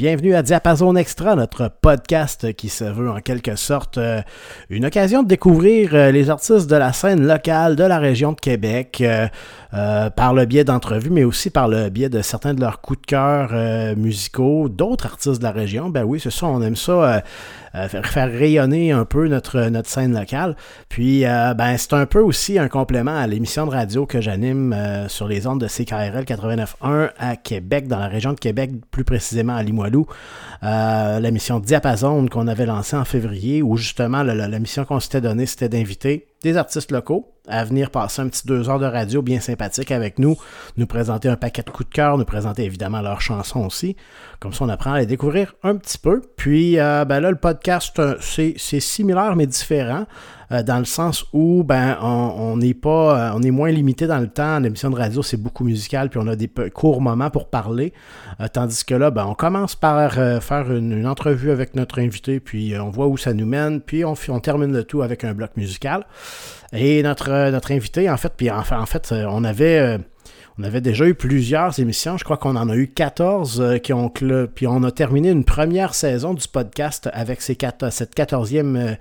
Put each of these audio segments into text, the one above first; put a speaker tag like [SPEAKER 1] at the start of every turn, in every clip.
[SPEAKER 1] Bienvenue à Diapason Extra, notre podcast qui se veut en quelque sorte euh, une occasion de découvrir euh, les artistes de la scène locale de la région de Québec euh, par le biais d'entrevues, mais aussi par le biais de certains de leurs coups de cœur musicaux, d'autres artistes de la région. Ben oui, c'est ça, on aime ça. Faire rayonner un peu notre, notre scène locale. Puis, ben, c'est un peu aussi un complément à l'émission de radio que j'anime sur les ondes de CKRL 89.1 à Québec, dans la région de Québec, plus précisément à Limoilou euh, la mission Diapason qu'on avait lancée en février, où justement la, mission qu'on s'était donnée, c'était d'inviter des artistes locaux à venir passer un petit deux heures de radio bien sympathique avec nous, nous présenter un paquet de coups de cœur, nous présenter évidemment leurs chansons aussi. Comme ça, on apprend à les découvrir un petit peu. Puis euh, ben là, le podcast, c'est similaire mais différent. Euh, dans le sens où ben on n'est pas euh, on est moins limité dans le temps. L'émission de radio c'est beaucoup musical puis on a des courts moments pour parler, tandis que là ben on commence par faire une, entrevue avec notre invité puis on voit où ça nous mène puis on, on termine le tout avec un bloc musical. Et notre notre invité en fait puis en, fait on avait on avait déjà eu plusieurs émissions, je crois qu'on en a eu 14 qui ont puis on a terminé une première saison du podcast avec cette 14e euh,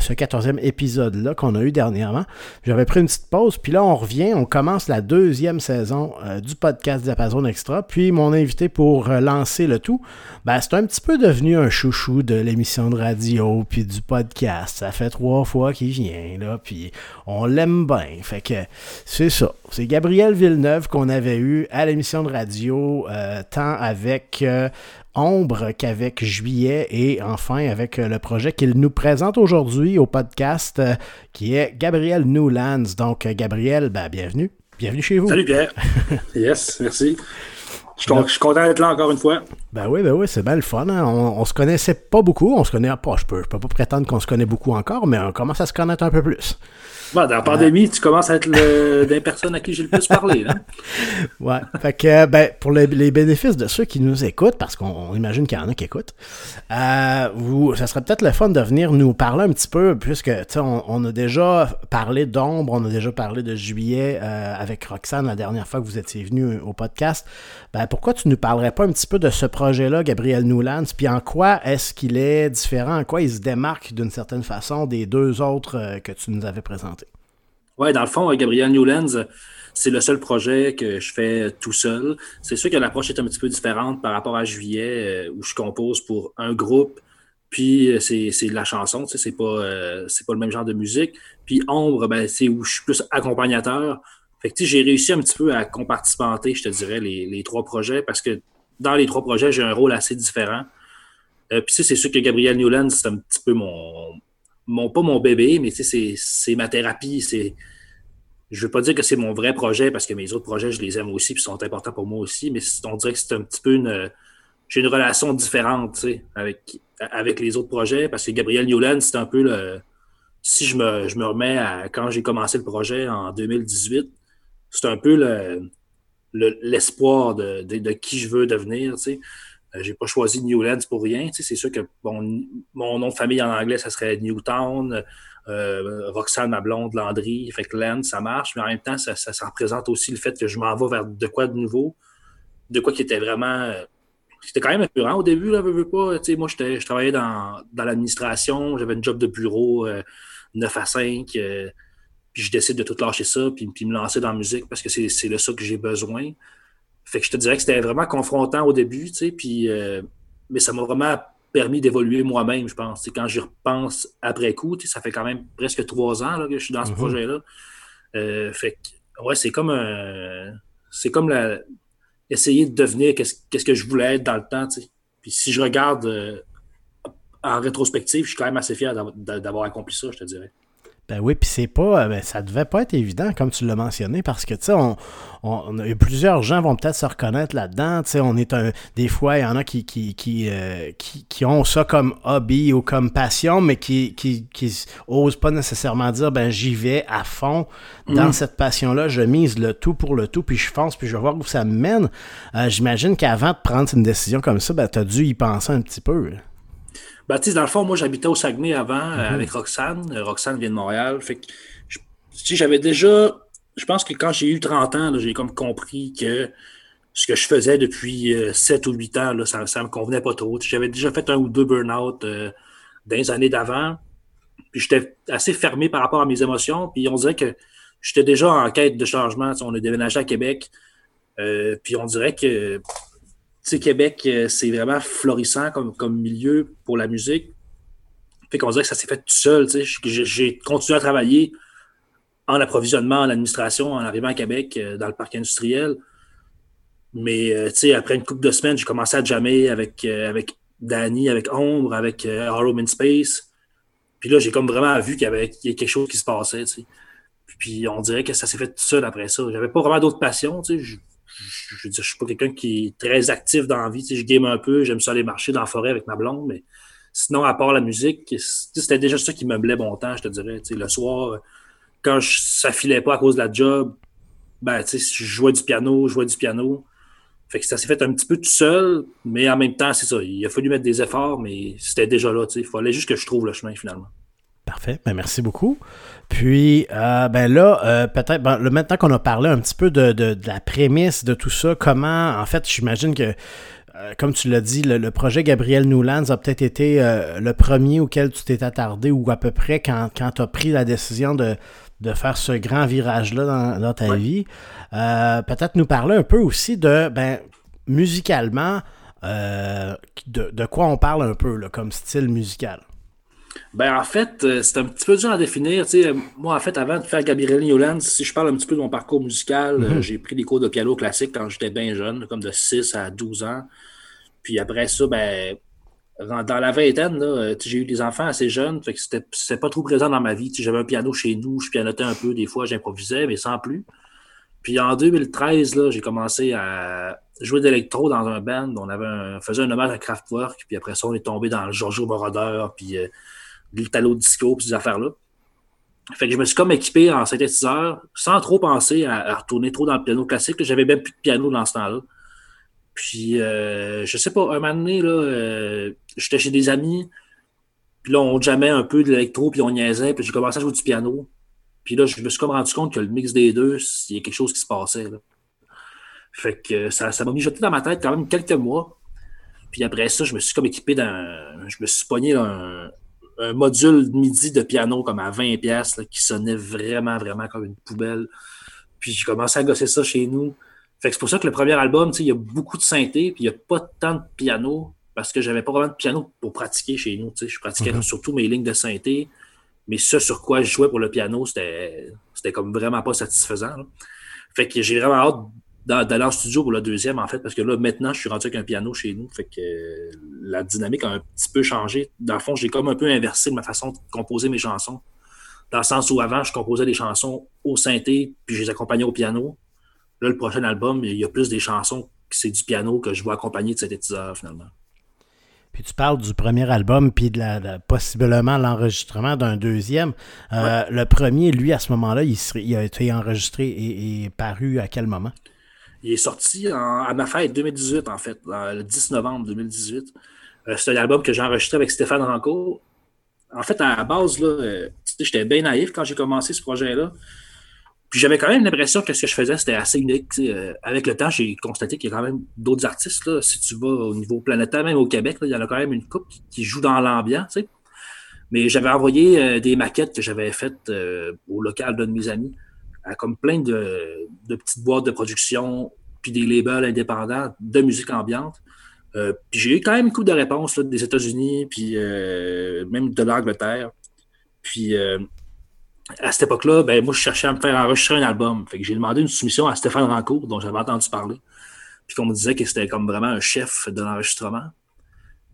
[SPEAKER 1] ce 14e épisode-là qu'on a eu dernièrement. J'avais pris une petite pause, puis là, on revient, on commence la deuxième saison euh, du podcast Diapason Extra. Puis mon invité pour euh, lancer le tout, ben, c'est un petit peu devenu un chouchou de l'émission de radio, puis du podcast. Ça fait trois fois qu'il vient, là, puis on l'aime bien. Fait que c'est ça. C'est Gabriel Villeneuve qu'on avait eu à l'émission de radio, tant avec Ombre qu'avec Juillet et enfin avec euh, le projet qu'il nous présente aujourd'hui au podcast euh, qui est Gabriel Newlands. Donc, euh, Gabriel, ben, bienvenue. Bienvenue chez vous.
[SPEAKER 2] Salut Pierre. yes, merci. Je suis, content d'être là encore une fois.
[SPEAKER 1] Ben oui, ben oui, c'est bien le fun. Hein. On, on, se connaissait pas beaucoup. On se connaît pas. Je peux, je peux pas prétendre qu'on se connaît beaucoup encore, mais on commence à se connaître un peu plus
[SPEAKER 2] dans la pandémie, tu commences à être le, des personnes à qui j'ai le plus parlé. Là.
[SPEAKER 1] ouais. Fait que, ben, pour les, bénéfices de ceux qui nous écoutent, parce qu'on imagine qu'il y en a qui écoutent, euh, vous, ça serait peut-être le fun de venir nous parler un petit peu, puisque, tu on, on, a déjà parlé d'ombre, on a déjà parlé de juillet euh, avec Roxane la dernière fois que vous étiez venu au podcast. Ben, pourquoi tu ne nous parlerais pas un petit peu de ce projet-là, Gabriel Newlands, puis en quoi est-ce qu'il est différent, en quoi il se démarque d'une certaine façon des deux autres euh, que tu nous avais présentés?
[SPEAKER 2] Oui, dans le fond, Gabriel Newlands, c'est le seul projet que je fais tout seul. C'est sûr que l'approche est un petit peu différente par rapport à Juillet, euh, où je compose pour un groupe, puis euh, c'est de la chanson, tu sais, c'est pas, pas le même genre de musique. Puis Ombre, ben, c'est où je suis plus accompagnateur. Fait que j'ai réussi un petit peu à compartimenter, je te dirais, les, trois projets parce que dans les trois projets, j'ai un rôle assez différent. Euh, puis c'est sûr que Gabriel Newland, c'est un petit peu mon, mon pas mon bébé, mais c'est ma thérapie. Je veux pas dire que c'est mon vrai projet parce que mes autres projets, je les aime aussi, puis sont importants pour moi aussi, mais on dirait que c'est un petit peu une, j'ai une relation différente, avec, avec les autres projets parce que Gabriel Newland, c'est un peu le, si je me, je me remets à quand j'ai commencé le projet en 2018, c'est un peu l'espoir de, qui je veux devenir. Tu sais. Euh, j'ai pas choisi Newlands pour rien. c'est sûr que mon nom de famille en anglais, ça serait Newtown. Euh, Roxane, ma blonde, Landry. Fait que Land, ça marche, mais en même temps, ça, représente aussi le fait que je m'en vais vers de quoi de nouveau, de quoi qui était vraiment. C'était quand même impurant au début, là, veux, pas. moi, je travaillais dans, l'administration, j'avais un job de bureau 9 euh, à 5 puis je décide de tout lâcher ça, puis, puis me lancer dans la musique parce que c'est de ça que j'ai besoin. Fait que je te dirais que c'était vraiment confrontant au début, tu sais, puis, euh, mais ça m'a vraiment permis d'évoluer moi-même, je pense. quand j'y repense après coup, ça fait quand même presque trois ans là, que je suis dans ce mm-hmm. projet-là. Euh, fait que, ouais, c'est comme un. C'est comme la, essayer de devenir qu'est-ce que je voulais être dans le temps, tu sais. Puis si je regarde euh, en rétrospective, je suis quand même assez fier d'avoir accompli ça, je te dirais.
[SPEAKER 1] Ben oui, puis c'est pas. Euh, ben, ça devait pas être évident, comme tu l'as mentionné, parce que, tu sais, on, on, plusieurs gens vont peut-être se reconnaître là-dedans. Tu sais, on est un. Des fois, il y en a qui, qui, qui, euh, qui, ont ça comme hobby ou comme passion, mais qui, qui, qui osent pas nécessairement dire, ben, j'y vais à fond dans mm. cette passion-là, je mise le tout pour le tout, puis je fonce, puis je vais voir où ça me mène. Euh, j'imagine qu'avant de prendre une décision comme ça, ben, tu as dû y penser un petit peu.
[SPEAKER 2] Ben, dans le fond, moi, j'habitais au Saguenay avant euh, mhm. avec Roxane. Euh, Roxane vient de Montréal. Fait que, j'avais déjà. Je pense que quand j'ai eu 30 ans, j'ai comme compris que ce que je faisais depuis 7 ou 8 ans, là, ça ne me convenait pas trop. J'avais déjà fait un ou deux burn-out dans les années d'avant. Puis j'étais assez fermé par rapport à mes émotions. Puis on dirait que j'étais déjà en quête de changement. on a déménagé à Québec. puis on dirait que Québec, c'est vraiment florissant comme, milieu pour la musique. Fait qu'on dirait que ça s'est fait tout seul. J'ai continué à travailler en approvisionnement, en administration, en arrivant à Québec, euh, dans le parc industriel. Mais euh, après une couple de semaines, j'ai commencé à jammer avec, euh, avec Danny, avec Ombre, avec Hollow In Space. Puis là, j'ai comme vraiment vu qu'il y avait quelque chose qui se passait. Puis on dirait que ça s'est fait tout seul après ça. J'avais pas vraiment d'autres passions. Je, je, suis pas quelqu'un qui est très actif dans la vie. Je game un peu, j'aime ça aller marcher dans la forêt avec ma blonde, mais Sinon, à part la musique, c'était déjà ça qui me blait bon temps, je te dirais. le soir, quand je, ça filait pas à cause de la job, ben, je jouais du piano, je jouais du piano. Fait que ça s'est fait un petit peu tout seul, mais en même temps, c'est ça. Il a fallu mettre des efforts, mais c'était déjà là. Il fallait juste que je trouve le chemin finalement.
[SPEAKER 1] Parfait. Ben, merci beaucoup. Puis, euh, ben là, euh, peut-être, ben, maintenant qu'on a parlé un petit peu de, de, la prémisse de tout ça, comment, en fait, j'imagine que euh, comme tu l'as dit, le, projet Gabriel Newlands a peut-être été le premier auquel tu t'es attardé ou à peu près quand, quand tu as pris la décision de, faire ce grand virage-là dans, ta vie. Peut-être nous parler un peu aussi de, ben, musicalement, de, quoi on parle un peu comme style musical.
[SPEAKER 2] Ben, en fait, c'est un petit peu dur à définir. moi, en fait, avant de faire Gabriel Newlands, si je parle un petit peu de mon parcours musical, mm-hmm. j'ai pris des cours de piano classique quand j'étais bien jeune, comme de 6 à 12 ans. Puis après ça, ben, dans la vingtaine, euh, j'ai eu des enfants assez jeunes, fait que c'était pas trop présent dans ma vie. J'avais un piano chez nous, je pianotais un peu, des fois j'improvisais, mais sans plus. Puis en 2013, j'ai commencé à jouer d'électro dans un band. On avait faisait un hommage à Kraftwerk, puis après ça, on est tombé dans le Giorgio Moroder, puis euh, l'Italo Disco, puis ces affaires-là. Fait que je me suis comme équipé en synthétiseur, sans trop penser à, retourner trop dans le piano classique. J'avais même plus de piano dans ce temps-là. Puis, euh, je sais pas, un moment donné, là, euh, j'étais chez des amis, puis là, on jamais un peu de l'électro, puis on niaisait, puis j'ai commencé à jouer du piano. Puis là, je me suis comme rendu compte que le mix des deux, il y a quelque chose qui se passait. Là. Fait que ça, ça m'a mis jeté dans ma tête quand même quelques mois. Puis après ça, je me suis comme équipé d'un. Je me suis pogné un, un module midi de piano comme à 20 pièces qui sonnait vraiment, vraiment comme une poubelle. Puis j'ai commencé à gosser ça chez nous. Fait que c'est pour ça que le premier album, il y a beaucoup de synthé, puis il n'y a pas tant de piano, parce que j'avais pas vraiment de piano pour pratiquer chez nous. Je pratiquais mhm. surtout mes lignes de synthé, mais ce sur quoi je jouais pour le piano, c'était comme vraiment pas satisfaisant. Fait que j'ai vraiment hâte d'aller en studio pour le deuxième, en fait, parce que là, maintenant, je suis rendu avec un piano chez nous. Fait que la dynamique a un petit peu changé. Dans le fond, j'ai comme un peu inversé ma façon de composer mes chansons. Dans le sens où avant, je composais des chansons au synthé, puis je les accompagnais au piano. Là, le prochain album, il y a plus des chansons que c'est du piano que je vois accompagner de synthétiseur finalement.
[SPEAKER 1] Puis tu parles du premier album, puis de la, possiblement l'enregistrement d'un deuxième. Euh, le premier, lui, à ce moment-là, il, a été enregistré et, paru à quel moment?
[SPEAKER 2] Il est sorti à ma fête 2018, en fait, le 10 novembre 2018. Euh, c'est un album que j'ai enregistré avec Stéphane Rancourt. En fait, à la base, euh, j'étais bien naïf quand j'ai commencé ce projet-là. Puis j'avais quand même l'impression que ce que je faisais, c'était assez unique. Euh, avec le temps, j'ai constaté qu'il y a quand même d'autres artistes. Là, si tu vas au niveau planétaire, même au Québec, il y en a quand même une couple qui, joue dans l'ambiance. Mais j'avais envoyé des maquettes que j'avais faites au local d'un de mes amis, comme plein de, petites boîtes de production, puis des labels indépendants de musique ambiante. puis j'ai eu quand même couple de réponses des États-Unis, puis même de l'Angleterre. Puis à cette époque-là, ben, moi, je cherchais à me faire enregistrer un album. Fait que j'ai demandé une soumission à Stéphane Rancourt, dont j'avais entendu parler. Puis qu'on me disait que c'était comme vraiment un chef de l'enregistrement.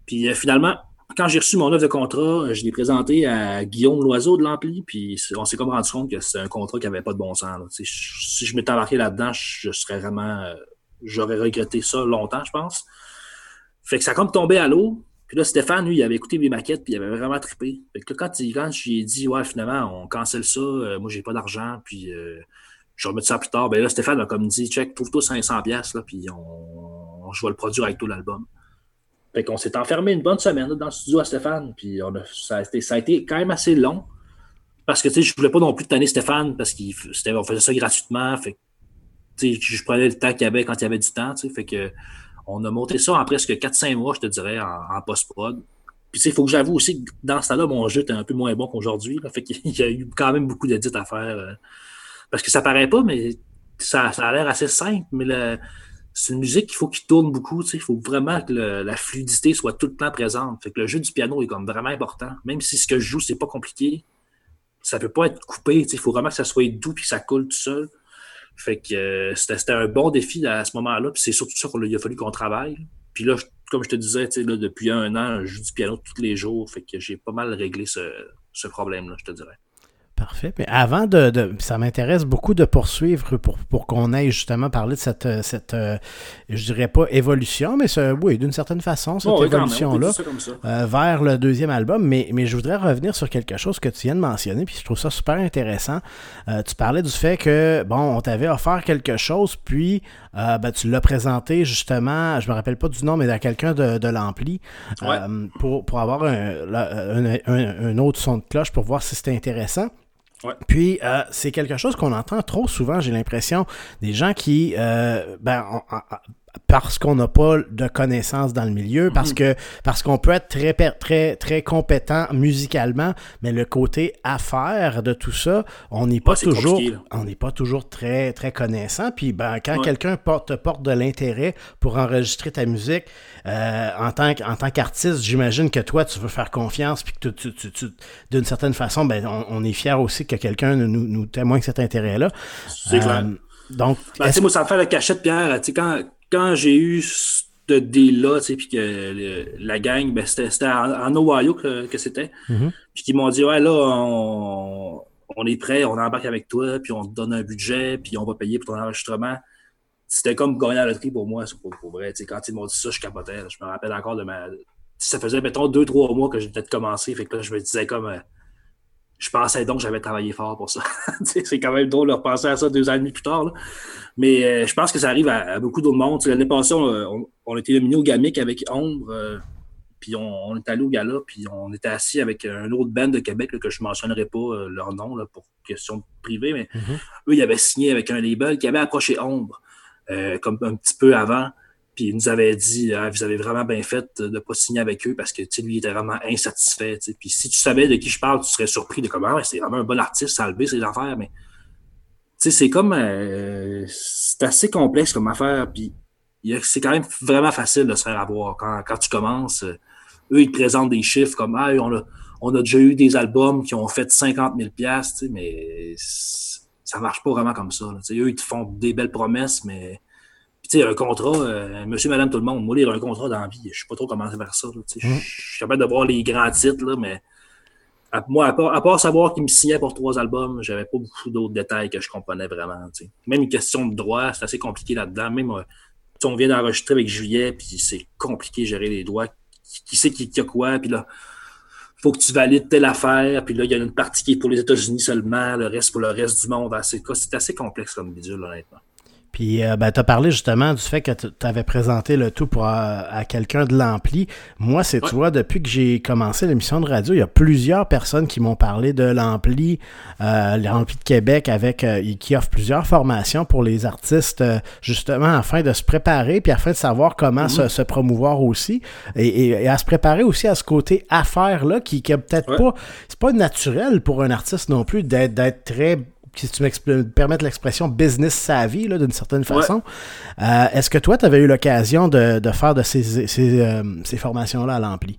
[SPEAKER 2] Puis euh, finalement, quand j'ai reçu mon offre de contrat, je l'ai présenté à Guillaume Loiseau de l'Ampli, puis on s'est comme rendu compte que c'était un contrat qui n'avait pas de bon sens. Si je m'étais embarqué là-dedans, je serais vraiment. Euh, j'aurais regretté ça longtemps, je pense. Fait que ça a comme tombé à l'eau. Puis là, Stéphane, lui, il avait écouté mes maquettes, puis il avait vraiment trippé. Fait que quand, quand je lui ai dit, ouais, finalement, on cancelle ça, euh, moi, j'ai pas d'argent, puis euh, je remettre ça plus tard, ben là, Stéphane a comme dit, check, trouve-toi 500 pièces là, puis on, je vais le produire avec tout l'album. Fait qu'on s'est enfermé une bonne semaine dans le studio à Stéphane, puis ça, a été, quand même assez long, parce que, tu sais, je voulais pas non plus tanner Stéphane, parce qu'on faisait ça gratuitement, fait je prenais le temps qu'il y avait quand il y avait du temps. On a monté ça en presque 4-5 mois, je te dirais, en, post-prod. Puis il faut que j'avoue aussi que dans ce temps-là, mon jeu était un peu moins bon qu'aujourd'hui. Fait qu'il y a eu quand même beaucoup d'édits à faire. Euh, parce que ça paraît pas, mais ça, ça a l'air assez simple, mais c'est une musique qu'il faut qu'il tourne beaucoup. Il faut vraiment que la fluidité soit tout le temps présente. Fait que le jeu du piano est vraiment important. Même si ce que je joue, c'est pas compliqué, ça peut pas être coupé. Il faut vraiment que ça soit doux et que ça coule tout seul. Fait que euh, c'était un bon défi à ce moment-là. Puis c'est surtout ça qu'il a fallu qu'on travaille. Puis là, comme je te disais, là, depuis un an, je joue du piano tous les jours. Fait que j'ai pas mal réglé ce problème-là, je te dirais.
[SPEAKER 1] Parfait. Mais avant de, ça m'intéresse beaucoup de poursuivre pour, pour qu'on aille justement parler de cette, cette euh, je dirais pas évolution, mais oui, d'une certaine façon, cette évolution-là euh, vers le deuxième album. Mais, mais je voudrais revenir sur quelque chose que tu viens de mentionner, puis je trouve ça super intéressant. Euh, tu parlais du fait que, bon, on t'avait offert quelque chose, puis ben, tu l'as présenté justement, je me rappelle pas du nom, mais à quelqu'un de, de l'ampli, pour, pour avoir un, un autre son de cloche pour voir si c'était intéressant. Puis, euh, c'est quelque chose qu'on entend trop souvent, j'ai l'impression, des gens qui, euh, ben, parce qu'on n'a pas de connaissances dans le milieu, parce mhm. que parce qu'on peut être très très très compétent musicalement, mais le côté affaire de tout ça, on n'est pas toujours on n'est pas toujours très très connaissant. Puis ben quand quelqu'un porte porte de l'intérêt pour enregistrer ta musique euh, en tant en tant qu'artiste, j'imagine que toi tu veux faire confiance puis que tu, tu, d'une certaine façon ben on, est fier aussi que quelqu'un nous, nous témoigne cet intérêt là.
[SPEAKER 2] C'est clair. Euh, donc, ben, moi, ça me fait la cachette, Pierre. Quand, quand j'ai eu ce deal-là, tu sais, puis que la gang, ben, c'était en, Ohio que, que c'était. Mm-hmm. Puis qu'ils m'ont dit, ouais, là, on, on, est prêt, on embarque avec toi, puis on te donne un budget, puis on va payer pour ton enregistrement. C'était comme gagner la loterie pour moi, pour, pour vrai. Tu sais, quand ils m'ont dit ça, je capotais. Je me rappelle encore de ma. Ça faisait, mettons, deux, trois mois que j'ai peut-être commencé. Fait que là, je me disais comme. Euh, je pensais donc que j'avais travaillé fort pour ça. c'est quand même drôle de repenser à ça deux ans et demi plus tard. Mais euh, je pense que ça arrive à, beaucoup d'autres mondes. L'année passée, on, on, était nominé au Gamic avec Ombre, euh, puis on, est allé au gala, puis on était assis avec un autre band de Québec que je ne mentionnerai pas euh, leur nom là, pour question privée, mais mm-hmm. eux, ils avaient signé avec un label qui avait approché Ombre comme un petit peu avant. Puis il nous avait dit ah, Vous avez vraiment bien fait de ne pas signer avec eux parce que lui, il était vraiment insatisfait. Puis si tu savais de qui je parle, tu serais surpris de comment ah c'est vraiment un bon artiste, ça a ses affaires, mais c'est comme euh, c'est assez complexe comme affaire. Puis c'est quand même vraiment facile de se faire avoir. Quand, quand tu commences, euh, eux, ils te présentent des chiffres comme Ah, on a, on a déjà eu des albums qui ont fait 50 000 mais ça marche pas vraiment comme ça. Eux, ils te font des belles promesses, mais tu sais, un contrat, euh, monsieur, madame, tout le monde, moi, lire un contrat dans la vie, je sais pas trop comment faire ça. Mm. Je suis capable de voir les grands titres, là, mais moi, à part, savoir qu'il me signait pour trois albums, j'avais pas beaucoup d'autres détails que je comprenais vraiment. Même une question de droit, c'est assez compliqué là-dedans. Même, euh, on vient d'enregistrer avec Juillet, puis c'est compliqué de gérer les droits. Qui, sait qui, qui, a quoi, puis là, faut que tu valides telle affaire, puis là, il y a une partie qui est pour les États-Unis seulement, le reste pour le reste du monde. C'est assez complexe comme bidule, honnêtement.
[SPEAKER 1] Puis, euh, ben, tu as parlé justement du fait que tu avais présenté le tout pour, euh, à quelqu'un de l'ampli. Moi, c'est, tu vois, depuis que j'ai commencé l'émission de radio, il y a plusieurs personnes qui m'ont parlé de l'ampli, euh, l'ampli de Québec, avec qui offre plusieurs formations pour les artistes, justement, afin de se préparer, puis afin de savoir comment mm-hmm. se, promouvoir aussi, et, à se préparer aussi à ce côté affaire-là, qui, qui peut-être pas, c'est pas naturel pour un artiste non plus d'être très si tu me permettre l'expression business savvy d'une certaine façon. Euh, est-ce que toi, tu avais eu l'occasion de, faire de ces, ces, euh, formations-là à l'ampli?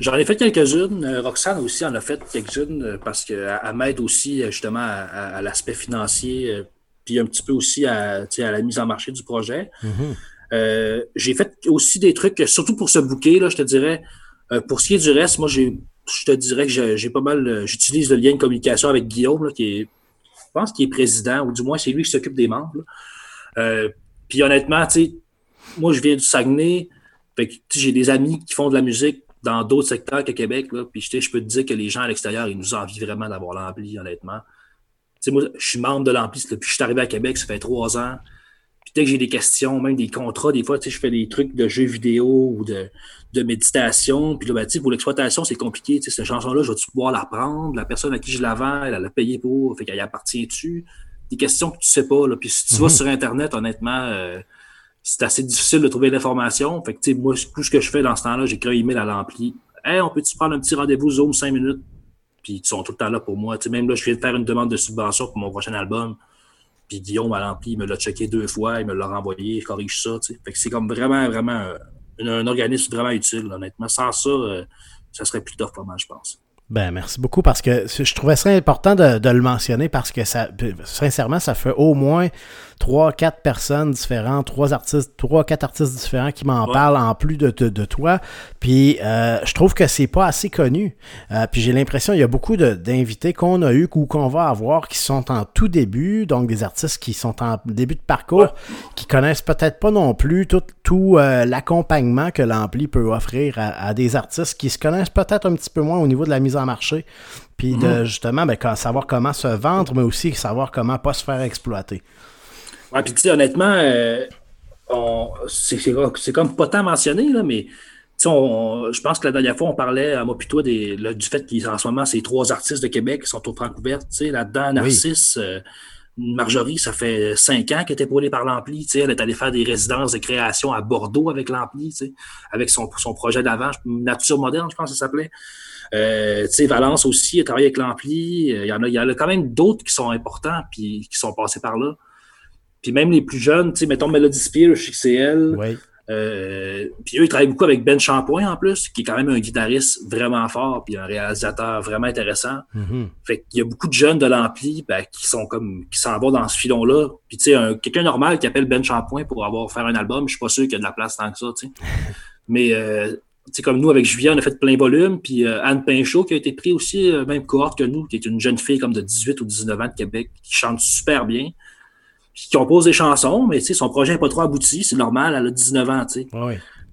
[SPEAKER 2] J'en ai fait quelques-unes. Euh, Roxane aussi en a fait quelques-unes parce qu'elle m'aide aussi justement à, l'aspect financier, puis un petit peu aussi à, la mise en marché du projet. Mm-hmm. j'ai fait aussi des trucs, surtout pour ce bouquet, là, je te dirais. pour ce qui est du reste, moi, j'ai je te dirais que j'ai pas mal. J'utilise le lien de communication avec Guillaume, qui est pense qu'il est président, ou du moins c'est lui qui s'occupe des membres. Euh, puis honnêtement, moi je viens du Saguenay, j'ai des amis qui font de la musique dans d'autres secteurs que Québec, puis je peux te dire que les gens à l'extérieur, ils nous envient vraiment d'avoir l'ampli, honnêtement. Moi, je suis membre de l'ampli, depuis que je suis arrivé à Québec, ça fait trois ans. Puis dès que j'ai des questions, même des contrats, des fois, tu sais, je fais des trucs de jeux vidéo ou de, de méditation. Puis là, ben, pour l'exploitation, c'est compliqué. Cette chanson-là, je vais pouvoir la prendre? La personne à qui je la vends, elle, a payé pour, fait qu'elle appartient-tu? des questions que tu sais pas. Là. Puis si tu vas mhm. sur Internet, honnêtement, euh, c'est assez difficile de trouver l'information. Fait que, moi, tout ce que je fais dans ce temps-là, j'écris un email à l'ampli. Hey, on peut-tu prendre un petit rendez-vous Zoom 5 minutes? Puis ils sont tout le temps là pour moi. sais même là, je viens de faire une demande de subvention pour mon prochain album. Puis Guillaume à l'ampli, il me l'a checké deux fois, il me l'a renvoyé, il corrige ça. Fait que c'est comme vraiment, vraiment un, organisme vraiment utile, honnêtement. Sans ça, euh, ça serait plus tough pour moi, je pense.
[SPEAKER 1] Ben, merci beaucoup parce que je trouvais ça important de, de, le mentionner parce que ça, sincèrement, ça fait au moins trois, quatre personnes différentes, trois artistes, trois, quatre artistes différents qui m'en parlent en plus de, de, toi. Puis euh, je trouve que c'est pas assez connu. Euh, puis j'ai l'impression il y a beaucoup d'invités qu'on a eu ou qu'on va avoir qui sont en tout début, donc des artistes qui sont en début de parcours, qui connaissent peut-être pas non plus tout, tout euh, l'accompagnement que l'ampli peut offrir à, à, des artistes qui se connaissent peut-être un petit peu moins au niveau de la mise en marché. Puis de mhm. justement ben, savoir comment se vendre, mais aussi savoir comment pas se faire exploiter.
[SPEAKER 2] Ouais, puis tu sais, honnêtement, euh, c'est comme pas tant mentionné, là, mais je pense que la dernière fois, on parlait à moi puis toi des, du fait qu'en ce moment, ces trois artistes de Québec qui sont au Francouverte. Là-dedans, Narcisse, euh, Marjorie, ça fait cinq ans qu'elle était épaulée par l'Ampli. Elle est allée faire des résidences de création à Bordeaux avec l'Ampli, avec son, son projet d'avant, Nature moderne, je pense que ça s'appelait. Euh, Valence aussi a travaillé avec l'Ampli. Il y en a, il y en a quand même d'autres qui sont importants puis qui sont passés par là. Puis même les plus jeunes, tu sais, mettons Melody Spear, je sais que c'est elle.
[SPEAKER 1] Oui.
[SPEAKER 2] Euh, puis eux, ils travaillent beaucoup avec Ben Champoint en plus, qui est quand même un guitariste vraiment fort, puis un réalisateur vraiment intéressant.
[SPEAKER 1] Mm-hmm.
[SPEAKER 2] Fait qu'il y a beaucoup de jeunes de l'ampli ben, qui sont comme qui s'en vont dans ce filon-là. Puis tu sais, quelqu'un normal qui appelle Ben Champoint pour avoir faire un album, je suis pas sûr qu'il y a de la place tant que ça, tu sais. Mais euh, sais, comme nous, avec Julien, on a fait plein volume. Puis euh, Anne Pinchot, qui a été pris aussi, euh, même cohorte que nous, qui est une jeune fille comme de 18 ou 19 ans de Québec, qui chante super bien qui compose des chansons, mais son projet n'est pas trop abouti, c'est normal, elle a 19 ans, tu sais.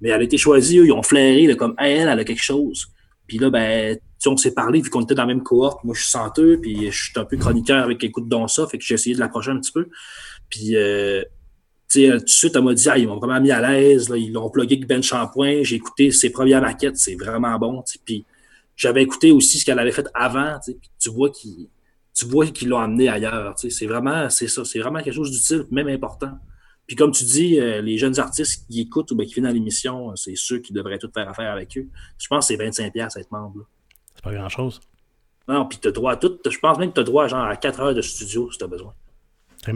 [SPEAKER 2] Mais elle a été choisie, eux, ils ont flairé, comme elle, elle a quelque chose. Puis là, ben, on s'est parlé, vu qu'on était dans la même cohorte, moi je suis senteux, puis je suis un peu chroniqueur avec Écoute donc ça, fait que j'ai essayé de l'approcher un petit peu. Puis, euh, tu sais, tout de suite, elle m'a dit, ah, ils m'ont vraiment mis à l'aise, ils l'ont plugué avec Ben Shampoing, j'ai écouté ses premières maquettes, c'est vraiment bon, puis j'avais écouté aussi ce qu'elle avait fait avant, puis tu vois qu'il tu vois qu'ils l'ont amené ailleurs. C'est vraiment, c'est ça, c'est vraiment quelque chose d'utile, même important. Puis comme tu dis, euh, les jeunes artistes qui écoutent ou bien qui viennent à l'émission, c'est ceux qui devraient tout faire affaire avec eux. Je pense que c'est 25$ à être membre.
[SPEAKER 1] C'est pas grand-chose.
[SPEAKER 2] Non, puis tu as droit à tout. Je pense même que tu as droit genre, à 4 heures de studio si tu as besoin.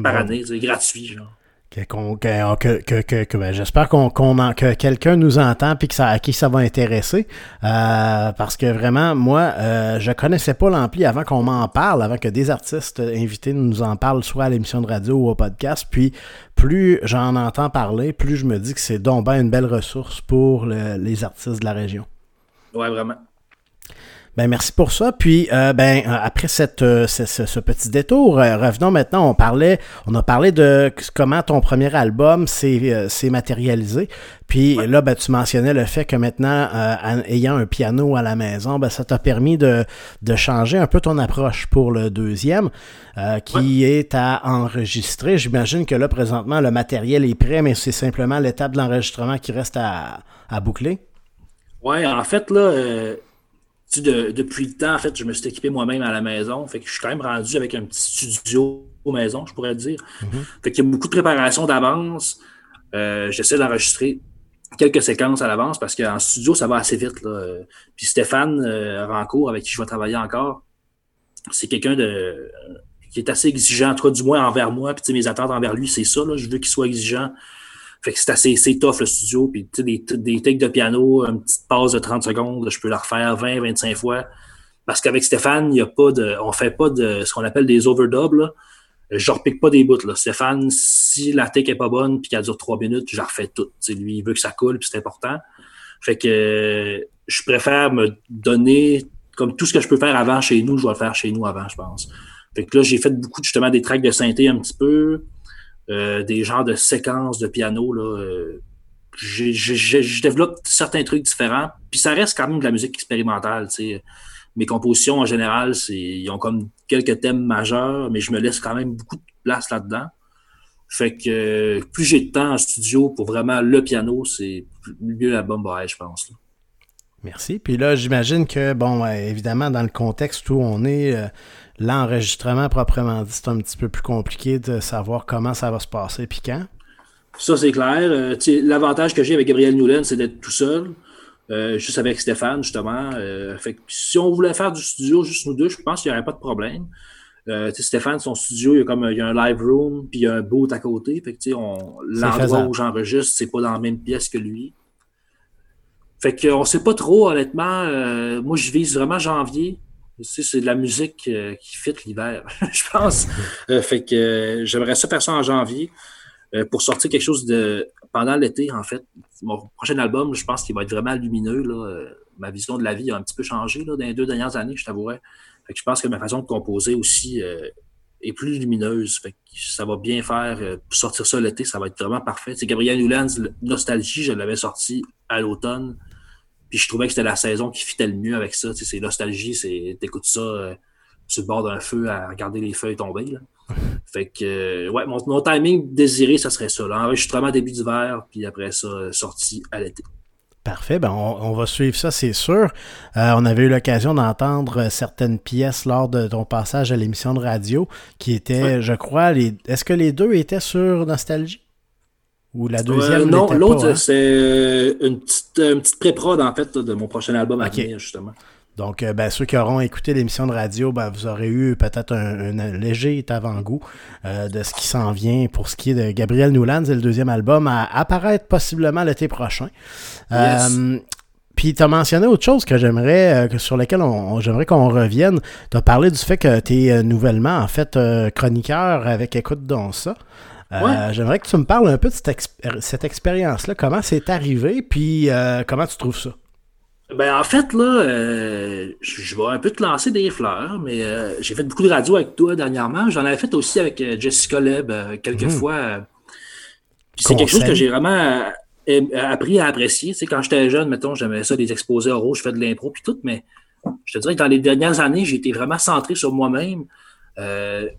[SPEAKER 2] Par année, c'est gratuit. genre
[SPEAKER 1] que, ben, j'espère qu'on, que quelqu'un nous entend puis que ça, à qui ça va intéresser. Euh, parce que vraiment moi euh, je connaissais pas l'ampli avant qu'on m'en parle avant que des artistes invités nous en parlent soit à l'émission de radio ou au podcast. Puis plus j'en entends parler plus je me dis que c'est donc une belle ressource pour les artistes de la région.
[SPEAKER 2] Ouais vraiment
[SPEAKER 1] ben merci pour ça. Puis euh, ben euh, après cette, euh, ce, petit détour, revenons maintenant. On parlait, on a parlé de comment ton premier album s'est matérialisé. Puis là, ben, tu mentionnais le fait que maintenant, ayant un piano à la maison, ben, ça t'a permis de, de, changer un peu ton approche pour le deuxième, qui est à enregistrer. J'imagine que là, présentement, le matériel est prêt, mais c'est simplement l'étape de l'enregistrement qui reste à, à boucler.
[SPEAKER 2] Oui, en fait, là depuis le temps, en fait, je me suis équipé moi-même à la maison. Fait que je suis quand même rendu avec un petit studio aux maison, je pourrais dire. Mm-hmm. Fait qu'il y a beaucoup de préparation d'avance. Euh, j'essaie d'enregistrer quelques séquences à l'avance parce qu'en studio, ça va assez vite. Là. Puis Stéphane euh, Rancourt, avec qui je vais travailler encore, c'est quelqu'un de qui est assez exigeant, toi du moins envers moi. Puis mes attentes envers lui, c'est ça. Là. Je veux qu'il soit exigeant. Fait que c'est assez c'est tough le studio. Puis tu sais, des, des takes de piano, une petite pause de 30 secondes, je peux la refaire 20, 25 fois. Parce qu'avec Stéphane, il y a pas de. On fait pas de ce qu'on appelle des overdubs. Là. Je repique pas des bouts. Là. Stéphane, si la take est pas bonne puis qu'elle dure 3 minutes, je refais tout. sais lui, il veut que ça coule, puis c'est important. Fait que je préfère me donner comme tout ce que je peux faire avant chez nous, je dois le faire chez nous avant, je pense. Fait que là, j'ai fait beaucoup justement des tracks de synthé un petit peu. Euh, des genres de séquences de piano. Là, euh, je développe certains trucs différents. Puis ça reste quand même de la musique expérimentale. sais. Mes compositions, en général, ils ont comme quelques thèmes majeurs, mais je me laisse quand même beaucoup de place là-dedans. Fait que plus j'ai de temps en studio pour vraiment le piano, c'est mieux l'album va je pense.
[SPEAKER 1] Merci. Puis là, j'imagine que, bon, évidemment, dans le contexte où on est, euh, l'enregistrement proprement dit, c'est un petit peu plus compliqué de savoir comment ça va se passer puis quand.
[SPEAKER 2] Ça, c'est clair. Euh, l'avantage que j'ai avec Gabriel Newland, c'est d'être tout seul. Euh, juste avec Stéphane, justement. fait que si on voulait faire du studio juste nous deux, je pense qu'il n'y aurait pas de problème. Stéphane, son studio, il y a comme il y a un live room, puis il y a un boot à côté. Fait que l'endroit où j'enregistre, c'est pas dans la même pièce que lui. Fait qu'on sait pas trop, honnêtement. moi, je vise vraiment janvier. c'est de la musique qui fit l'hiver, je pense. fait que j'aimerais ça faire ça en janvier. Euh, pour sortir quelque chose de pendant l'été, en fait. Mon prochain album, je pense qu'il va être vraiment lumineux. Là. Euh, ma vision de la vie a un petit peu changé là, dans les deux dernières années, je t'avouerais. Fait que je pense que ma façon de composer aussi euh, est plus lumineuse. Fait que ça va bien faire. pour sortir ça l'été, ça va être vraiment parfait. C'est Gabriel Newlands, Nostalgie, je l'avais sorti à l'automne. Puis je trouvais que c'était la saison qui fitait le mieux avec ça. C'est Nostalgie, c'est t'écoutes ça sur le bord d'un feu à regarder les feuilles tomber. Là. Fait que, euh, ouais, mon, timing désiré, ça serait ça. Enregistrement début d'hiver, puis après ça, sortie à l'été.
[SPEAKER 1] Parfait, ben on, va suivre ça, c'est sûr. Euh, on avait eu l'occasion d'entendre certaines pièces lors de ton passage à l'émission de radio qui étaient, je crois, les... est-ce que les deux étaient sur Nostalgie? Ou la deuxième?
[SPEAKER 2] non, l'autre, hein? c'est une petite, une petite pré-prod, en fait, de mon prochain album à venir, justement.
[SPEAKER 1] Donc, euh, ben, ceux qui auront écouté l'émission de radio, ben, vous aurez eu peut-être un, léger avant-goût euh, de ce qui s'en vient pour ce qui est de Gabriel Newlands et le deuxième album à apparaître possiblement l'été prochain. Euh, puis tu as mentionné autre chose que j'aimerais sur lequel on, j'aimerais qu'on revienne. Tu as parlé du fait que tu es nouvellement en fait chroniqueur avec Écoute donc ça. J'aimerais que tu me parles un peu de cette, cette expérience-là. Comment c'est arrivé, puis comment tu trouves ça?
[SPEAKER 2] Ben, en fait, là, euh, je, vais un peu te lancer des fleurs, mais euh, j'ai fait beaucoup de radio avec toi dernièrement. J'en avais fait aussi avec euh, Jessica Leb quelques mhm. fois. c'est quelque chose que j'ai vraiment appris à apprécier. Tu quand j'étais jeune, mettons, j'aimais ça, des exposés oraux, je fais de l'impro puis tout, mais je te dirais que dans les dernières années, j'ai été vraiment centré sur moi-même.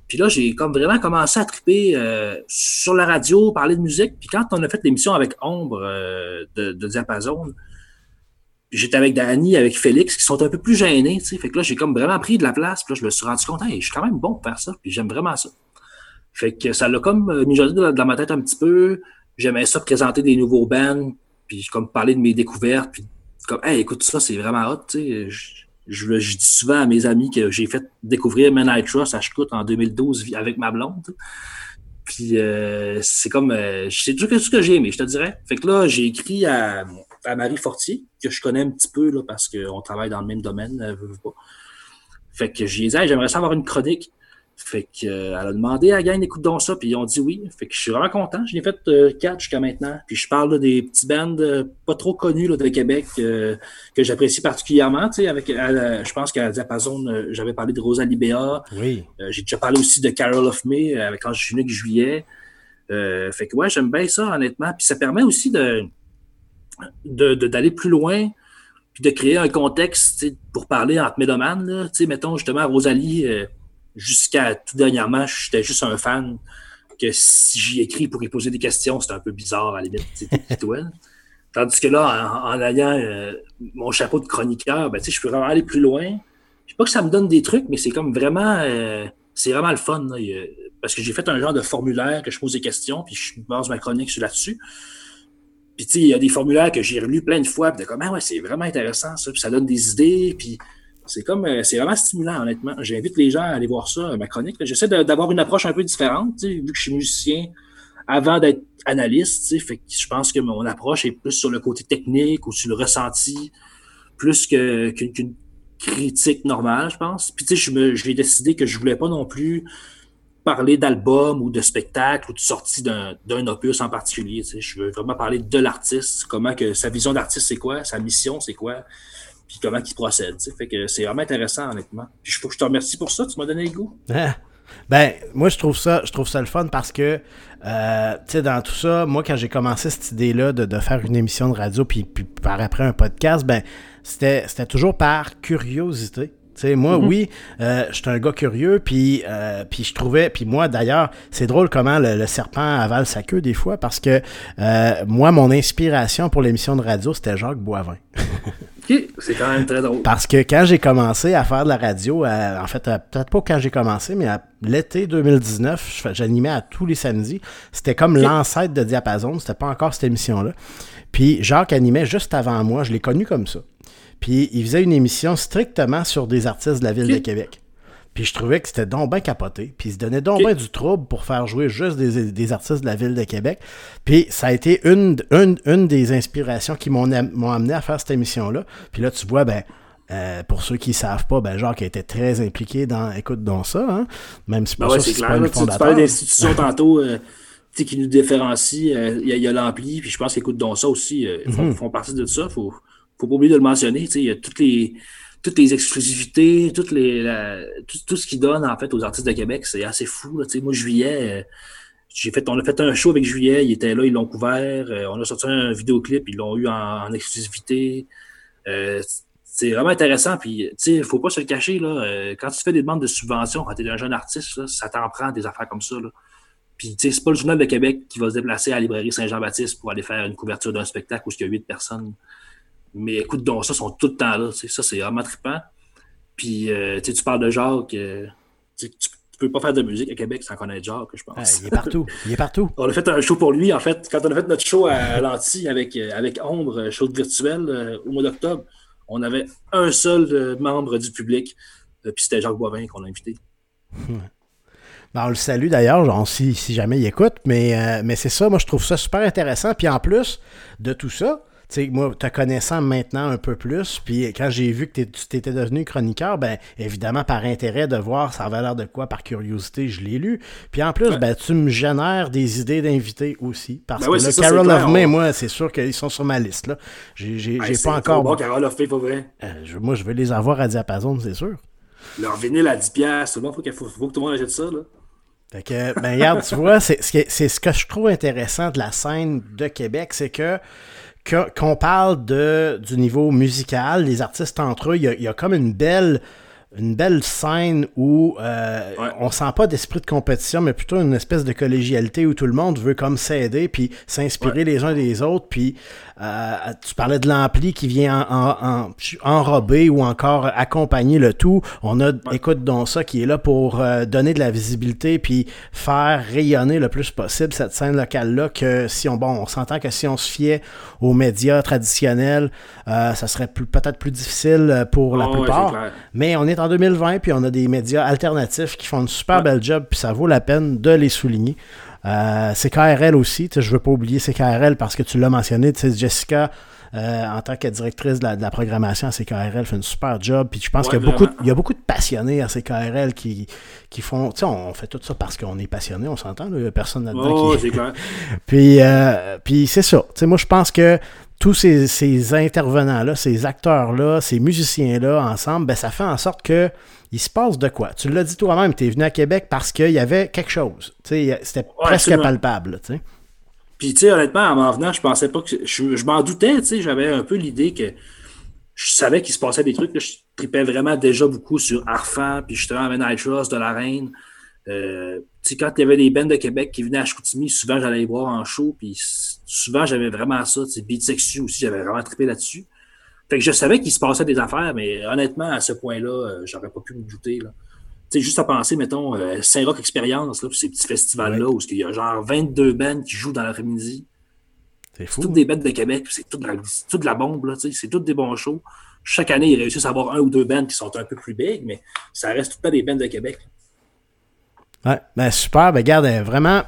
[SPEAKER 2] puis là, j'ai comme vraiment commencé à triper sur la radio, parler de musique. Puis quand on a fait l'émission avec Ombre de, de j'étais avec Danny, avec Félix, qui sont un peu plus gênés, sais. Fait que là, j'ai comme vraiment pris de la place. Puis là, je me suis rendu compte, hey, je suis quand même bon pour faire ça. Puis j'aime vraiment ça. Fait que ça l'a comme euh, mijoté dans, ma tête un petit peu. J'aimais ça présenter des nouveaux bands, puis comme parler de mes découvertes, puis comme, hey, écoute ça, c'est vraiment hot, tu sais. Je, je, dis souvent à mes amis que j'ai fait découvrir Men I Trust à Chicout en 2012 avec ma blonde. Puis euh, c'est comme, euh, c'est tout ce que j'ai aimé, je te dirais. Fait que là, j'ai écrit à, à Marie Fortier, que je connais un petit peu là, parce qu'on travaille dans le même domaine, euh. Fait que j'ai dit, j'aimerais savoir une chronique. Fait que, euh, elle a demandé à Gagne, écoute donc ça, puis ils ont dit oui. Fait que je suis vraiment content. J'en ai fait euh, quatre jusqu'à maintenant. Puis je parle des petits bands pas trop connus là, de Québec que j'apprécie particulièrement. Tu sais, avec, je pense qu'à Diapason, j'avais parlé de Rosalie Béa.
[SPEAKER 1] Oui.
[SPEAKER 2] J'ai déjà parlé aussi de Carol of May avec Ange Juillet. fait que ouais, j'aime bien ça, honnêtement. Puis ça permet aussi de d'aller plus loin, puis de créer un contexte pour parler entre mélomanes. Mettons justement Rosalie, euh, jusqu'à tout dernièrement, j'étais juste un fan que si j'y écris pour y poser des questions, c'était un peu bizarre à la limite. Tandis que là, en, ayant euh, mon chapeau de chroniqueur, ben, je peux vraiment aller plus loin. Je sais pas que ça me donne des trucs, mais c'est comme vraiment euh, c'est vraiment le fun. parce que j'ai fait un genre de formulaire que je pose des questions, puis je base ma chronique là-dessus. Puis, tu sais, il y a des formulaires que j'ai relus plein de fois, puis de comme, ah ouais, c'est vraiment intéressant, ça, puis ça donne des idées, puis c'est comme, euh, c'est vraiment stimulant, honnêtement. J'invite les gens à aller voir ça, ma chronique. J'essaie d'avoir une approche un peu différente, vu que je suis musicien, avant d'être analyste, fait que je pense que mon approche est plus sur le côté technique ou sur le ressenti, plus qu'une critique normale, je pense. Puis, tu sais, j'ai décidé que je voulais pas non plus parler d'album ou de spectacle ou de sortie d'un opus en particulier. Je veux vraiment parler de l'artiste, comment que sa vision d'artiste c'est quoi, sa mission c'est quoi, puis comment il procède. Fait que c'est vraiment intéressant honnêtement. Puis je, je te remercie pour ça, tu m'as donné le goût.
[SPEAKER 1] Ben, moi, je trouve ça, je trouve ça le fun parce que, euh, tu sais, dans tout ça, moi, quand j'ai commencé cette idée-là de, faire une émission de radio, puis, puis par après un podcast, ben, c'était toujours par curiosité moi, mhm. oui, euh, je suis un gars curieux, puis, euh, puis je trouvais, puis moi d'ailleurs, c'est drôle comment le, serpent avale sa queue des fois, parce que euh, moi, mon inspiration pour l'émission de radio, c'était Jacques Boivin.
[SPEAKER 2] C'est quand même très drôle.
[SPEAKER 1] Parce que quand j'ai commencé à faire de la radio, en fait, peut-être pas quand j'ai commencé, mais à l'été 2019, j'animais à tous les samedis. C'était comme l'ancêtre de Diapason, c'était pas encore cette émission-là. Puis Jacques animait juste avant moi, je l'ai connu comme ça. Puis il faisait une émission strictement sur des artistes de la ville de Québec. Puis je trouvais que c'était donc bien capoté. Puis il se donnait donc bien du trouble pour faire jouer juste des, artistes de la ville de Québec. Puis ça a été une, une, des inspirations qui m'ont amené à faire cette émission-là. Puis là, tu vois, ben, euh, pour ceux qui ne savent pas, ben Jacques a été très impliqué dans Écoute donc ça, hein? même si
[SPEAKER 2] ben pas c'est clair. tu, parles d'institutions tantôt euh, qui nous différencient. Euh, il y a, l'ampli, puis je pense qu'Écoute donc ça aussi font, mhm. font, partie de ça. Faut, faut pas oublier de le mentionner. Il y a toutes les toutes les exclusivités, toutes les, tout, ce qu'ils donnent en fait aux artistes de Québec, c'est assez fou. Là. Moi, Juillet, euh, j'ai fait, on a fait un show avec Juillet, il était là, ils l'ont couvert. Euh, on a sorti un vidéoclip, ils l'ont eu en, exclusivité. Euh, c'est vraiment intéressant. Puis, tu faut pas se le cacher, là. quand tu fais des demandes de subvention, quand tu es un jeune artiste, ça t'en prend des affaires comme ça. Là. Puis, c'est pas le Journal de Québec qui va se déplacer à la librairie Saint-Jean-Baptiste pour aller faire une couverture d'un spectacle où il y a huit personnes. Mais écoute donc, ça, sont tout le temps là. Ça, c'est vraiment trippant. Puis, euh, tu parles de Jacques. Euh, tu, peux pas faire de musique à Québec sans connaître Jacques, je pense.
[SPEAKER 1] il est partout. Il est partout.
[SPEAKER 2] on a fait un show pour lui. En fait, quand on a fait notre show à Lanty avec, euh, avec Ombre, show virtuel au mois d'octobre, on avait un seul membre du public. puis c'était Jacques Boivin qu'on a invité.
[SPEAKER 1] Ben, on le salue d'ailleurs, si, si jamais il écoute, mais, mais c'est ça, moi je trouve ça super intéressant. Puis en plus de tout ça, sais, moi, te connaissant maintenant un peu plus, puis quand j'ai vu que tu étais devenu chroniqueur, ben évidemment, par intérêt de voir ça avait l'air de quoi, par curiosité, je l'ai lu. Puis en plus, ben, tu me génères des idées d'invités aussi. Parce ben que le Carol of May, moi, c'est sûr qu'ils sont sur ma liste. là. J'ai pas encore.
[SPEAKER 2] Bon, Carol of May, pas vrai.
[SPEAKER 1] Euh, moi, je veux les avoir à Diapason, c'est sûr.
[SPEAKER 2] Leur vinyle à 10$, tout le monde, faut, faut, faut que tout le monde achète ça, là.
[SPEAKER 1] Fait que, ben, regarde, tu vois, c'est ce que je trouve intéressant de la scène de Québec, c'est que qu'on parle de, du niveau musical, les artistes entre eux, il y a, comme une belle une belle scène où euh, on sent pas d'esprit de compétition, mais plutôt une espèce de collégialité où tout le monde veut comme s'aider puis s'inspirer les uns des autres. Puis euh, tu parlais de l'ampli qui vient en, enrober ou encore accompagner le tout. On a Écoute donc ça qui est là pour euh, donner de la visibilité puis faire rayonner le plus possible cette scène locale-là que si on, bon, on s'entend que si on se fiait aux médias traditionnels, euh, ça serait peut-être plus difficile pour la ah plupart. mais on est en 2020 puis on a des médias alternatifs qui font une super belle job puis ça vaut la peine de les souligner. Euh, CKRL aussi, je veux pas oublier CKRL parce que tu l'as mentionné, Jessica, euh, en tant que directrice de la, programmation à CKRL, fait une super job. Puis je pense qu'il y, a beaucoup de, y a beaucoup de passionnés à CKRL qui, qui font. Tu sais, on fait tout ça parce qu'on est passionné, on s'entend, personne là-dedans.
[SPEAKER 2] Oh, qui... clair.
[SPEAKER 1] puis, euh, puis c'est ça. Tu sais, moi, je pense que tous ces, ces intervenants-là, ces acteurs-là, ces musiciens-là ensemble, ben, ça fait en sorte que il se passe de quoi? Tu l'as dit toi-même, tu es venu à Québec parce qu'il y avait quelque chose. C'était presque palpable.
[SPEAKER 2] Puis, tu sais, honnêtement, en m'en venant, je pensais pas que. Je, m'en doutais, tu sais, j'avais un peu l'idée que je savais qu'il se passait des trucs. je tripais vraiment déjà beaucoup sur Arfan, puis justement avec Night de la Reine. Euh, tu sais, quand il y avait des bands de Québec qui venaient à Chicoutimi, souvent j'allais les voir en show, puis souvent j'avais vraiment ça. Tu sais, Beat aussi, j'avais vraiment trippé là-dessus. Fait que je savais qu'il se passait des affaires, mais honnêtement, à ce point-là, euh, j'aurais pas pu me douter. Là. juste à penser, mettons, euh, Saint-Roch Experience, là, ces petits festivals-là, où il y a genre 22 bands qui jouent dans l'après-midi. C'est fou. toutes des bands de Québec, c'est toute, toute, la bombe, là, c'est toutes des bons shows. Chaque année, ils réussissent à avoir un ou deux bands qui sont un peu plus big, mais ça reste tout pas des bands de Québec.
[SPEAKER 1] Ouais, ben super, ben regarde, vraiment,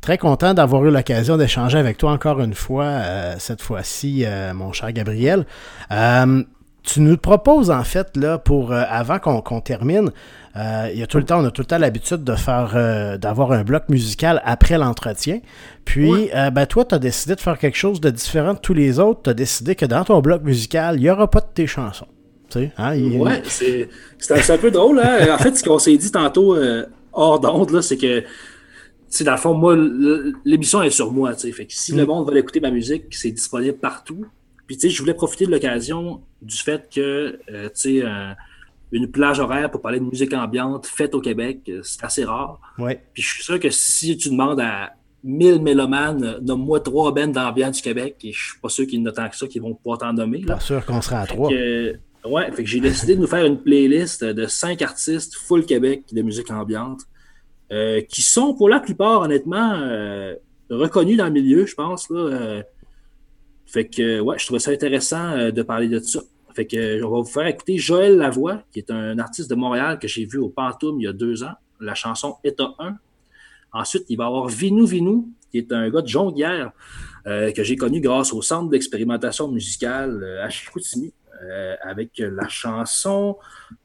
[SPEAKER 1] Très content d'avoir eu l'occasion d'échanger avec toi encore une fois, euh, cette fois-ci, euh, mon cher Gabriel. Euh, tu nous proposes en fait, là, pour avant qu'on termine, il y a tout le temps, on a tout le temps l'habitude de faire d'avoir un bloc musical après l'entretien. Puis ben, toi, tu as décidé de faire quelque chose de différent de tous les autres. Tu as décidé que dans ton bloc musical, il n'y aura pas de tes chansons. Tu sais, hein,
[SPEAKER 2] Ouais, c'est un, peu drôle. Hein? en fait, ce qu'on s'est dit tantôt hors d'onde, c'est que sais, dans le fond, moi, l'émission est sur moi, tu sais. Fait que si le mm. monde veut écouter ma musique, c'est disponible partout. Puis, tu sais, je voulais profiter de l'occasion du fait que, euh, tu sais, une plage horaire pour parler de musique ambiante faite au Québec, euh, c'est assez rare.
[SPEAKER 1] Ouais.
[SPEAKER 2] Puis, je suis sûr que si tu demandes à 1000 mélomanes, nomme-moi trois bands d'ambiance du Québec, et je suis pas sûr qu'il y en a tant que ça qui vont pouvoir t'en nommer. Là.
[SPEAKER 1] Pas sûr qu'on sera à trois.
[SPEAKER 2] ouais, fait que j'ai décidé de nous faire une playlist de cinq artistes full Québec de musique ambiante, euh, qui sont pour la plupart, honnêtement, euh, reconnus dans le milieu, je pense. Là, euh. fait que, ouais, je trouvais ça intéressant de parler de ça. Fait que, on va vous faire écouter Joël Lavoie, qui est un artiste de Montréal que j'ai vu au Pantoum il y a deux ans, la chanson État 1. Ensuite, il va y avoir Vinou Vinou, qui est un gars de Jonquière euh, que j'ai connu grâce au Centre d'expérimentation musicale euh, à Chicoutimi. Euh, avec la chanson,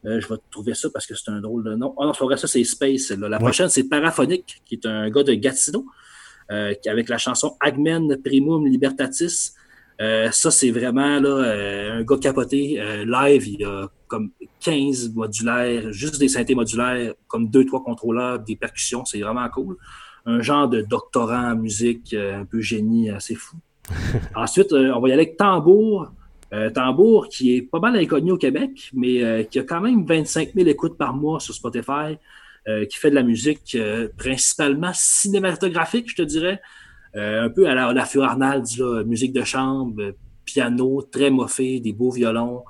[SPEAKER 2] je vais trouver ça parce que c'est un drôle de nom. Ah non, c'est vrai, ça c'est Space. La prochaine, c'est Paraphonique, qui est un gars de Gatineau, avec la chanson Agmen Primum Libertatis. ça, c'est vraiment là, un gars capoté. live, il y a comme 15 modulaires, juste des synthés modulaires, comme deux, trois contrôleurs, des percussions. C'est vraiment cool. Un genre de doctorat en musique, euh, un peu génie, assez fou. Ensuite, euh, on va y aller avec Tambour. Euh, Tambour, qui est pas mal inconnu au Québec, mais qui a quand même 25 000 écoutes par mois sur Spotify, qui fait de la musique principalement cinématographique, je te dirais. un peu à la, la musique de chambre, piano, très moffé, des beaux violons.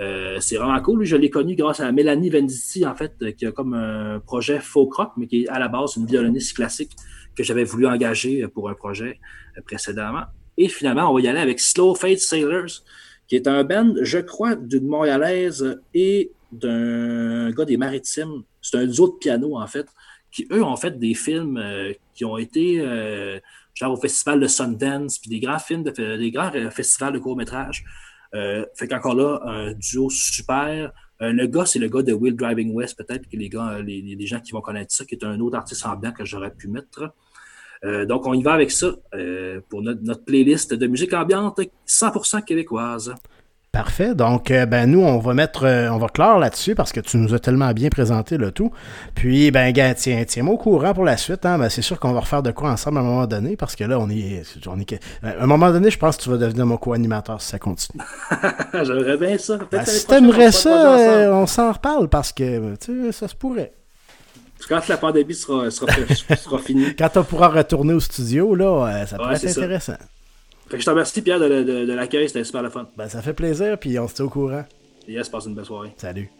[SPEAKER 2] Euh, c'est vraiment cool. Je l'ai connu grâce à Mélanie Venditti, en fait, qui a comme un projet faux croc, mais qui est à la base une violoniste classique que j'avais voulu engager pour un projet précédemment. Et finalement, on va y aller avec Slow Fade Sailors, qui est un band, je crois, d'une Montréalaise et d'un gars des Maritimes. C'est un duo de piano, en fait, qui, eux, ont fait des films euh, qui ont été euh, genre au festival de Sundance, puis des grands films, de, des grands festivals de court-métrage. Euh, fait qu'encore là, un duo super. Euh, le gars, c'est le gars de Will Driving West, peut-être que les gars, euh, les, les, gens qui vont connaître ça, qui est un autre artiste en blanc que j'aurais pu mettre. Donc, on y va avec ça pour notre, notre, playlist de musique ambiante 100% québécoise.
[SPEAKER 1] Parfait. Donc, euh, ben nous, on va mettre, euh, on va clore là-dessus parce que tu nous as tellement bien présenté le tout. Puis, ben, gars, tiens, tiens-moi au courant pour la suite. Hein? Ben, c'est sûr qu'on va refaire de quoi ensemble à un moment donné parce que là, on est, on est, à un moment donné, je pense que tu vas devenir mon co-animateur si ça continue.
[SPEAKER 2] J'aimerais bien ça.
[SPEAKER 1] Ben, si t'aimerais ça, euh, on s'en reparle parce que, tu sais, ça se pourrait.
[SPEAKER 2] Quand la pandémie sera, sera, sera finie.
[SPEAKER 1] Quand on pourra retourner au studio, là, ça pourrait être intéressant.
[SPEAKER 2] Fait que je te remercie, Pierre, de, de, de l'accueil. C'était super le fun.
[SPEAKER 1] Ben, ça fait plaisir, puis on se tient au courant.
[SPEAKER 2] Yes, passe une belle soirée.
[SPEAKER 1] Salut.